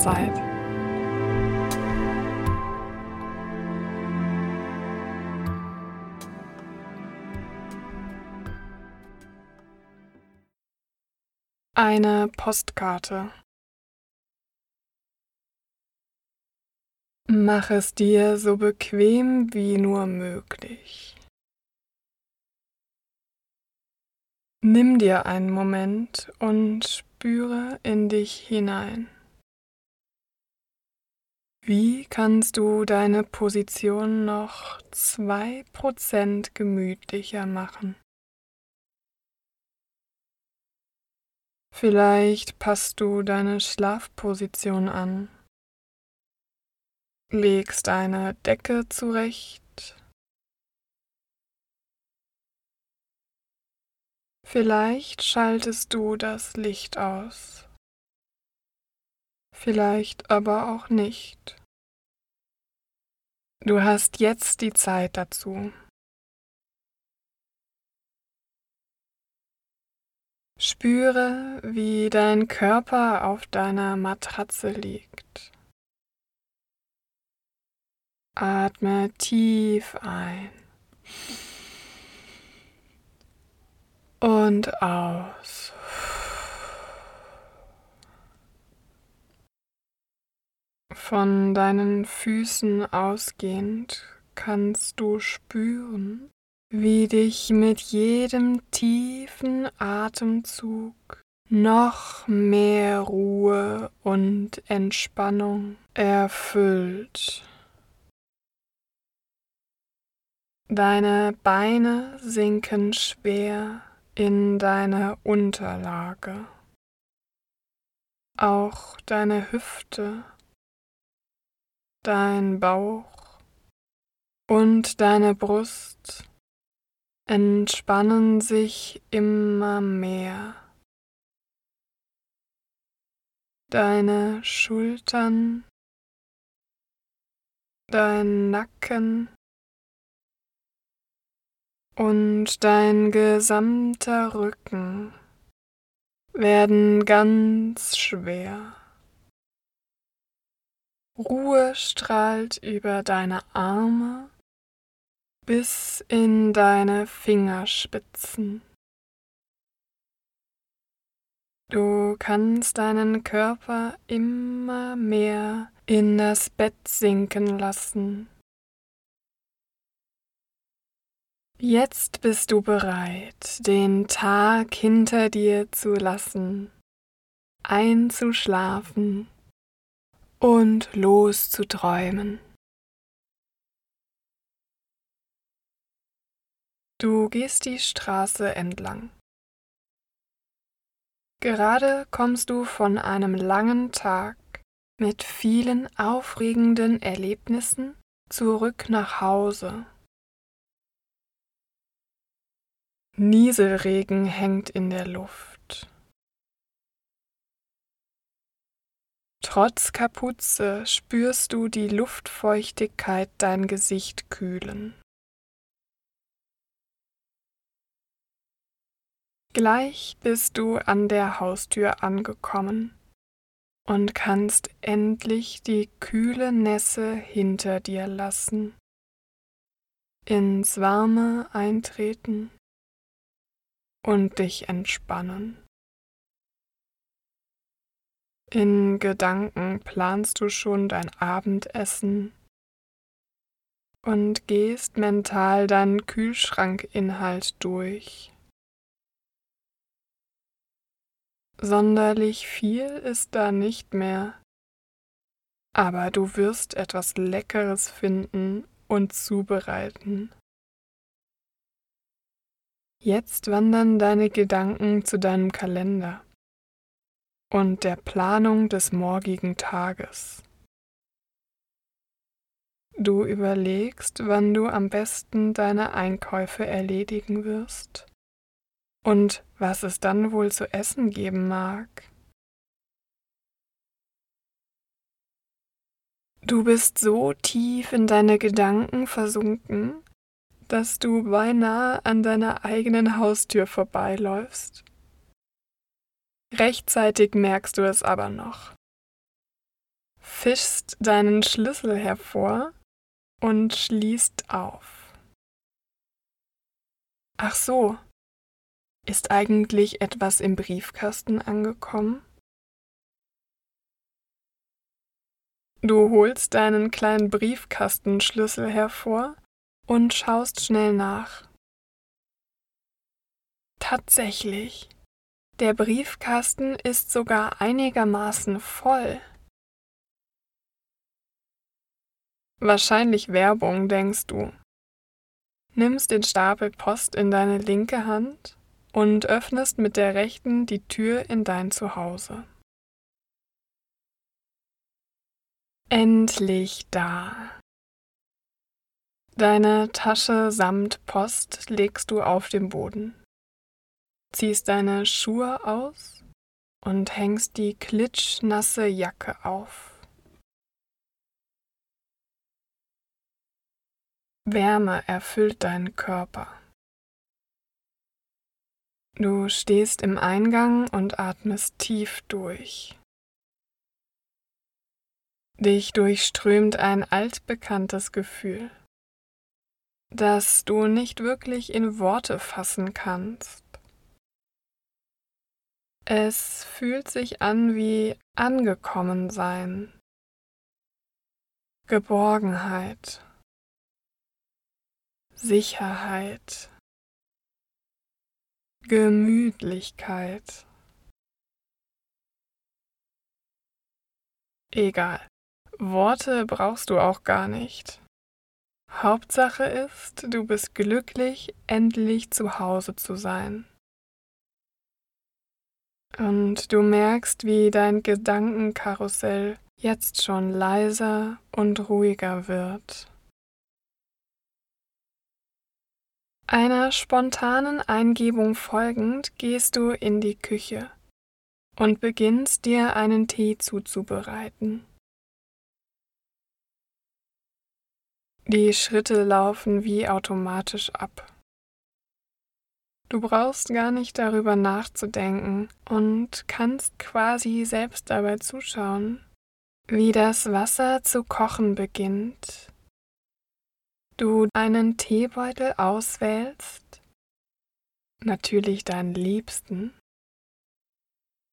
Zeit. Eine Postkarte. Mach es dir so bequem wie nur möglich. Nimm dir einen Moment und spüre in dich hinein. Wie kannst du deine Position noch zwei Prozent gemütlicher machen? Vielleicht passt du deine Schlafposition an, legst eine Decke zurecht Vielleicht schaltest du das Licht aus, vielleicht aber auch nicht. Du hast jetzt die Zeit dazu. Spüre, wie dein Körper auf deiner Matratze liegt. Atme tief ein und aus. Von deinen Füßen ausgehend kannst du spüren, wie dich mit jedem tiefen Atemzug noch mehr Ruhe und Entspannung erfüllt. Deine Beine sinken schwer in deine Unterlage. Auch deine Hüfte, dein Bauch und deine Brust entspannen sich immer mehr. Deine Schultern, dein Nacken und dein gesamter Rücken werden ganz schwer. Ruhe strahlt über deine Arme bis in deine Fingerspitzen. Du kannst deinen Körper immer mehr in das Bett sinken lassen Jetzt bist du bereit, den Tag hinter dir zu lassen, einzuschlafen und loszuträumen. Du gehst die Straße entlang. Gerade kommst du von einem langen Tag mit vielen aufregenden Erlebnissen zurück nach Hause. Nieselregen hängt in der Luft. Trotz Kapuze spürst du die Luftfeuchtigkeit dein Gesicht kühlen. Gleich bist du an der Haustür angekommen und kannst endlich die kühle Nässe hinter dir lassen, ins Warme eintreten und dich entspannen. In Gedanken planst du schon dein Abendessen und gehst mental deinen Kühlschrankinhalt durch. Sonderlich viel ist da nicht mehr, aber du wirst etwas Leckeres finden und zubereiten. Jetzt wandern deine Gedanken zu deinem Kalender und der Planung des morgigen Tages. Du überlegst, wann du am besten deine Einkäufe erledigen wirst und was es dann wohl zu essen geben mag. Du bist so tief in deine Gedanken versunken, dass du beinahe an deiner eigenen Haustür vorbeiläufst. Rechtzeitig merkst du es aber noch. fischst deinen Schlüssel hervor und schließt auf. Ach so, ist eigentlich etwas im Briefkasten angekommen? Du holst deinen kleinen Briefkastenschlüssel hervor und schaust schnell nach. Tatsächlich, der Briefkasten ist sogar einigermaßen voll. Wahrscheinlich Werbung, denkst du. Nimmst den Stapel Post in deine linke Hand und öffnest mit der rechten die Tür in dein Zuhause. Endlich da. Deine Tasche samt Post legst du auf den Boden, ziehst deine Schuhe aus und hängst die klitschnasse Jacke auf. Wärme erfüllt deinen Körper. Du stehst im Eingang und atmest tief durch. Dich durchströmt ein altbekanntes Gefühl, das du nicht wirklich in Worte fassen kannst. Es fühlt sich an wie angekommen sein, Geborgenheit, Sicherheit, Gemütlichkeit. Egal. Worte brauchst du auch gar nicht. Hauptsache ist, du bist glücklich, endlich zu Hause zu sein. Und du merkst, wie dein Gedankenkarussell jetzt schon leiser und ruhiger wird. Einer spontanen Eingebung folgend gehst du in die Küche und beginnst dir einen Tee zuzubereiten. Die Schritte laufen wie automatisch ab. Du brauchst gar nicht darüber nachzudenken und kannst quasi selbst dabei zuschauen, wie das Wasser zu kochen beginnt. Du einen Teebeutel auswählst, natürlich deinen liebsten,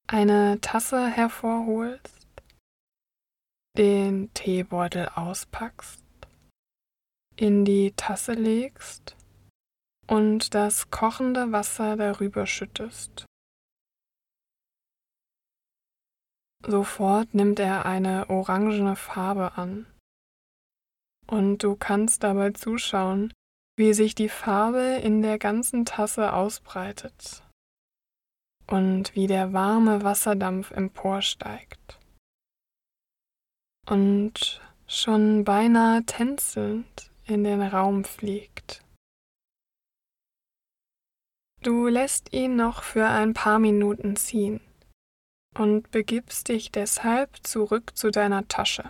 eine Tasse hervorholst, den Teebeutel auspackst in die Tasse legst und das kochende Wasser darüber schüttest. Sofort nimmt er eine orangene Farbe an und du kannst dabei zuschauen, wie sich die Farbe in der ganzen Tasse ausbreitet und wie der warme Wasserdampf emporsteigt. Und schon beinahe tänzelnd in den Raum fliegt. Du lässt ihn noch für ein paar Minuten ziehen und begibst dich deshalb zurück zu deiner Tasche,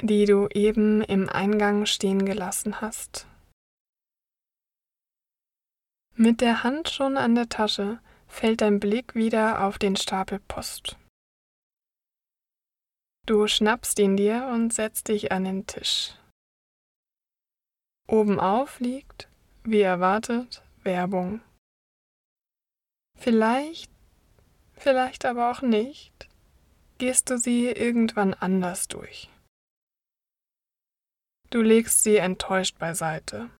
die du eben im Eingang stehen gelassen hast. Mit der Hand schon an der Tasche fällt dein Blick wieder auf den Stapel Post. Du schnappst ihn dir und setzt dich an den Tisch. Obenauf liegt, wie erwartet, Werbung. Vielleicht, vielleicht aber auch nicht, gehst du sie irgendwann anders durch. Du legst sie enttäuscht beiseite.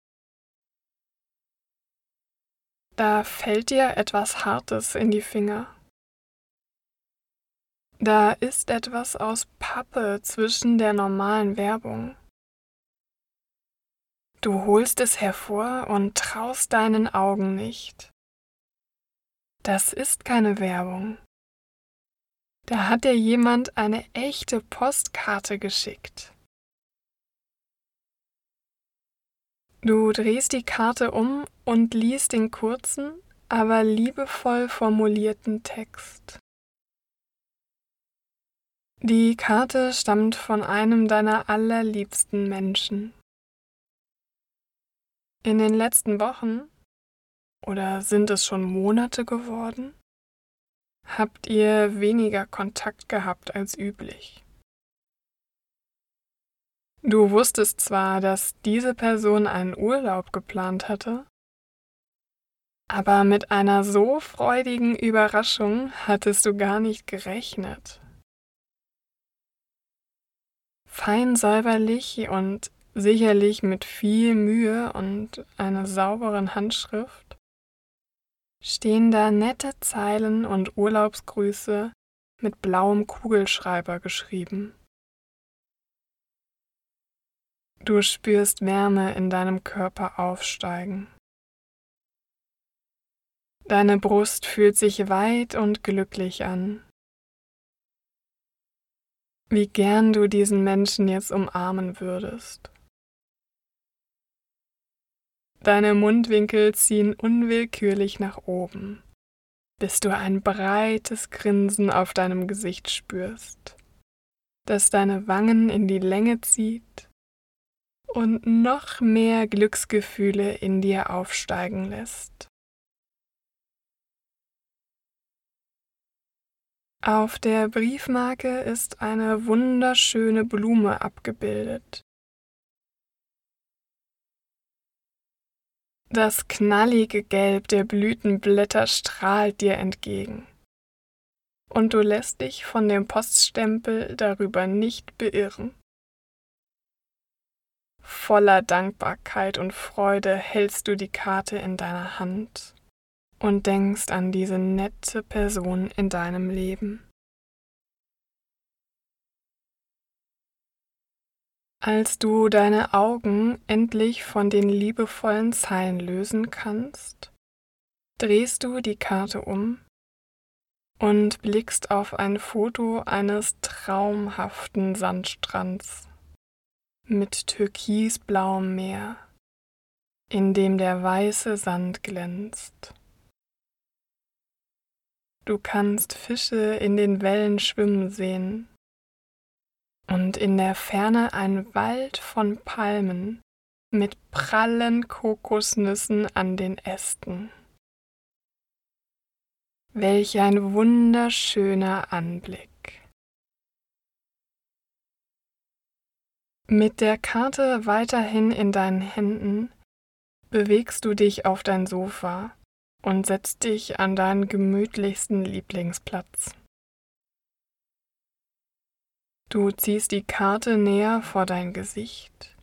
Da fällt dir etwas Hartes in die Finger. Da ist etwas aus Pappe zwischen der normalen Werbung. Du holst es hervor und traust deinen Augen nicht. Das ist keine Werbung. Da hat dir jemand eine echte Postkarte geschickt. Du drehst die Karte um und liest den kurzen, aber liebevoll formulierten Text. Die Karte stammt von einem deiner allerliebsten Menschen. In den letzten Wochen oder sind es schon Monate geworden? Habt ihr weniger Kontakt gehabt als üblich? Du wusstest zwar, dass diese Person einen Urlaub geplant hatte, aber mit einer so freudigen Überraschung hattest du gar nicht gerechnet. Fein säuberlich und sicherlich mit viel Mühe und einer sauberen Handschrift stehen da nette Zeilen und Urlaubsgrüße mit blauem Kugelschreiber geschrieben. Du spürst Wärme in deinem Körper aufsteigen. Deine Brust fühlt sich weit und glücklich an. Wie gern du diesen Menschen jetzt umarmen würdest. Deine Mundwinkel ziehen unwillkürlich nach oben, bis du ein breites Grinsen auf deinem Gesicht spürst, das deine Wangen in die Länge zieht und noch mehr Glücksgefühle in dir aufsteigen lässt. Auf der Briefmarke ist eine wunderschöne Blume abgebildet. Das knallige Gelb der Blütenblätter strahlt dir entgegen. Und du lässt dich von dem Poststempel darüber nicht beirren. Voller Dankbarkeit und Freude hältst du die Karte in deiner Hand und denkst an diese nette Person in deinem Leben. Als du deine Augen endlich von den liebevollen Zeilen lösen kannst, drehst du die Karte um und blickst auf ein Foto eines traumhaften Sandstrands mit türkisblauem Meer, in dem der weiße Sand glänzt. Du kannst Fische in den Wellen schwimmen sehen und in der Ferne ein Wald von Palmen mit prallen Kokosnüssen an den Ästen. Welch ein wunderschöner Anblick. Mit der Karte weiterhin in deinen Händen bewegst du dich auf dein Sofa und setz dich an deinen gemütlichsten Lieblingsplatz. Du ziehst die Karte näher vor dein Gesicht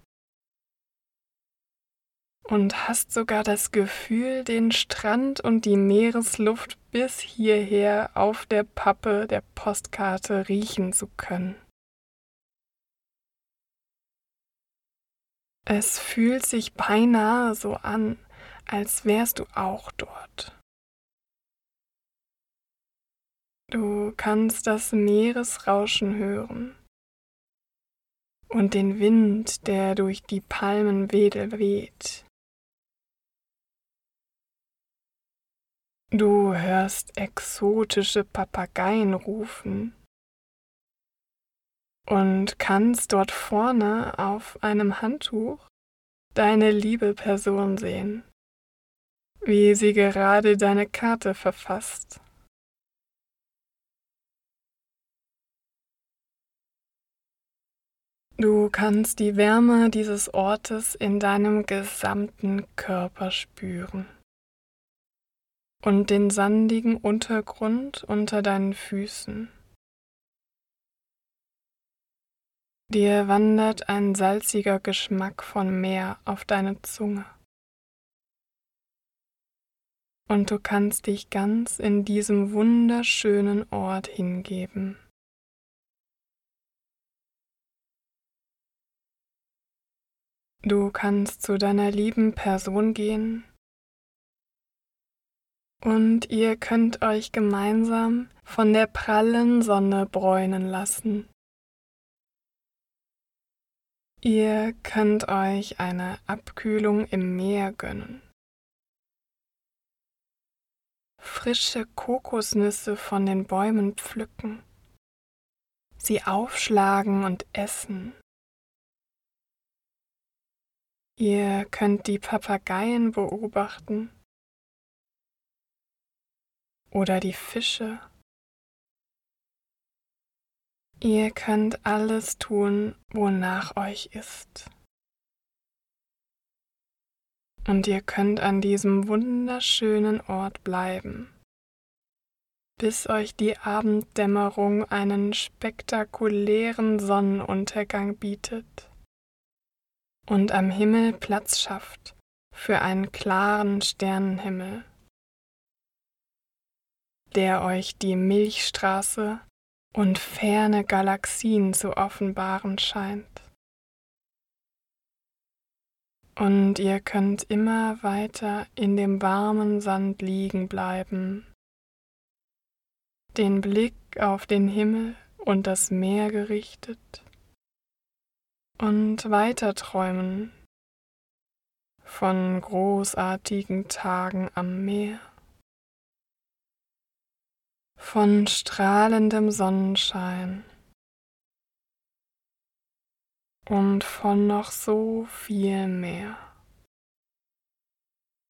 und hast sogar das Gefühl, den Strand und die Meeresluft bis hierher auf der Pappe der Postkarte riechen zu können. Es fühlt sich beinahe so an, als wärst du auch dort. Du kannst das Meeresrauschen hören und den Wind, der durch die Palmenwedel weht. Du hörst exotische Papageien rufen und kannst dort vorne auf einem Handtuch deine liebe Person sehen wie sie gerade deine Karte verfasst. Du kannst die Wärme dieses Ortes in deinem gesamten Körper spüren und den sandigen Untergrund unter deinen Füßen. Dir wandert ein salziger Geschmack von Meer auf deine Zunge und du kannst dich ganz in diesem wunderschönen Ort hingeben. Du kannst zu deiner lieben Person gehen und ihr könnt euch gemeinsam von der prallen Sonne bräunen lassen. Ihr könnt euch eine Abkühlung im Meer gönnen frische Kokosnüsse von den Bäumen pflücken, sie aufschlagen und essen. Ihr könnt die Papageien beobachten. Oder die Fische. Ihr könnt alles tun, wonach euch ist. Und ihr könnt an diesem wunderschönen Ort bleiben, bis euch die Abenddämmerung einen spektakulären Sonnenuntergang bietet und am Himmel Platz schafft für einen klaren Sternenhimmel, der euch die Milchstraße und ferne Galaxien zu offenbaren scheint. Und ihr könnt immer weiter in dem warmen Sand liegen bleiben, den Blick auf den Himmel und das Meer gerichtet und weiter träumen von großartigen Tagen am Meer von strahlendem Sonnenschein und von noch so viel mehr.